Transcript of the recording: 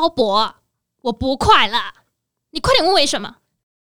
鲍勃，我不快乐。你快点问为什么？